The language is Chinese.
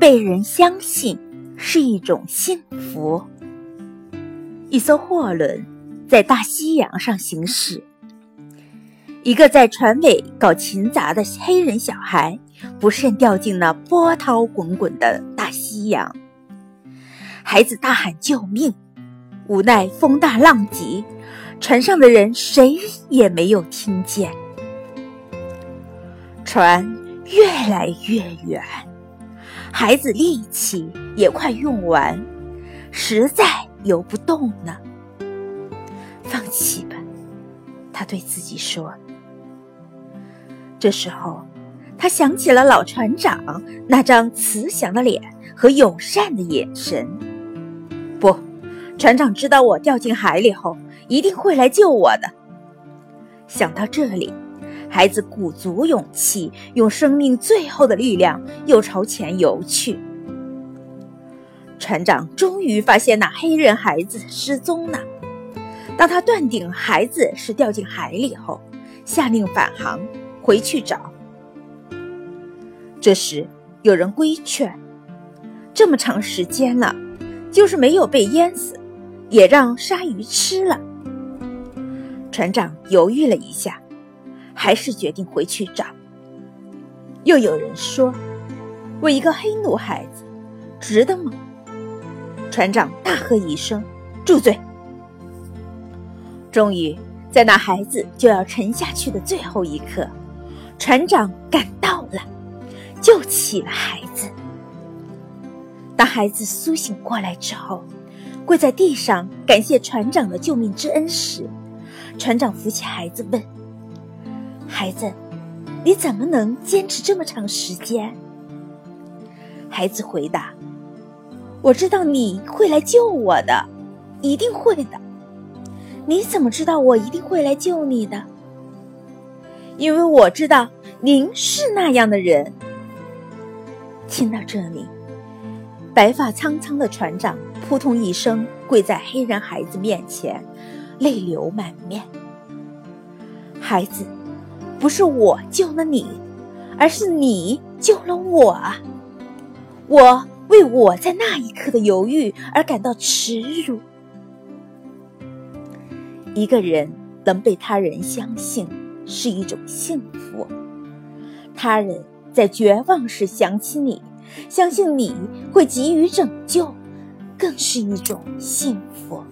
被人相信是一种幸福。一艘货轮在大西洋上行驶，一个在船尾搞勤杂的黑人小孩不慎掉进了波涛滚滚的大西洋。孩子大喊救命，无奈风大浪急，船上的人谁也没有听见。船越来越远，孩子力气也快用完，实在游不动了。放弃吧，他对自己说。这时候，他想起了老船长那张慈祥的脸和友善的眼神。不，船长知道我掉进海里后，一定会来救我的。想到这里。孩子鼓足勇气，用生命最后的力量，又朝前游去。船长终于发现那黑人孩子失踪了。当他断定孩子是掉进海里后，下令返航，回去找。这时有人规劝：“这么长时间了，就是没有被淹死，也让鲨鱼吃了。”船长犹豫了一下。还是决定回去找。又有人说：“为一个黑奴孩子，值得吗？”船长大喝一声：“住嘴！”终于，在那孩子就要沉下去的最后一刻，船长赶到了，救起了孩子。当孩子苏醒过来之后，跪在地上感谢船长的救命之恩时，船长扶起孩子问。孩子，你怎么能坚持这么长时间？孩子回答：“我知道你会来救我的，一定会的。你怎么知道我一定会来救你的？因为我知道您是那样的人。”听到这里，白发苍苍的船长扑通一声跪在黑人孩子面前，泪流满面。孩子。不是我救了你，而是你救了我。我为我在那一刻的犹豫而感到耻辱。一个人能被他人相信是一种幸福，他人在绝望时想起你，相信你会给予拯救，更是一种幸福。